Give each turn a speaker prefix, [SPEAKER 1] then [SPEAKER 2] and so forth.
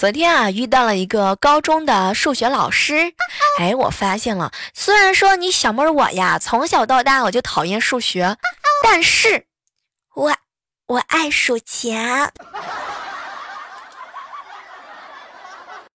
[SPEAKER 1] 昨天啊遇到了一个高中的数学老师。哎我发现了虽然说你小妹儿我呀从小到大我就讨厌数学但是我我爱数钱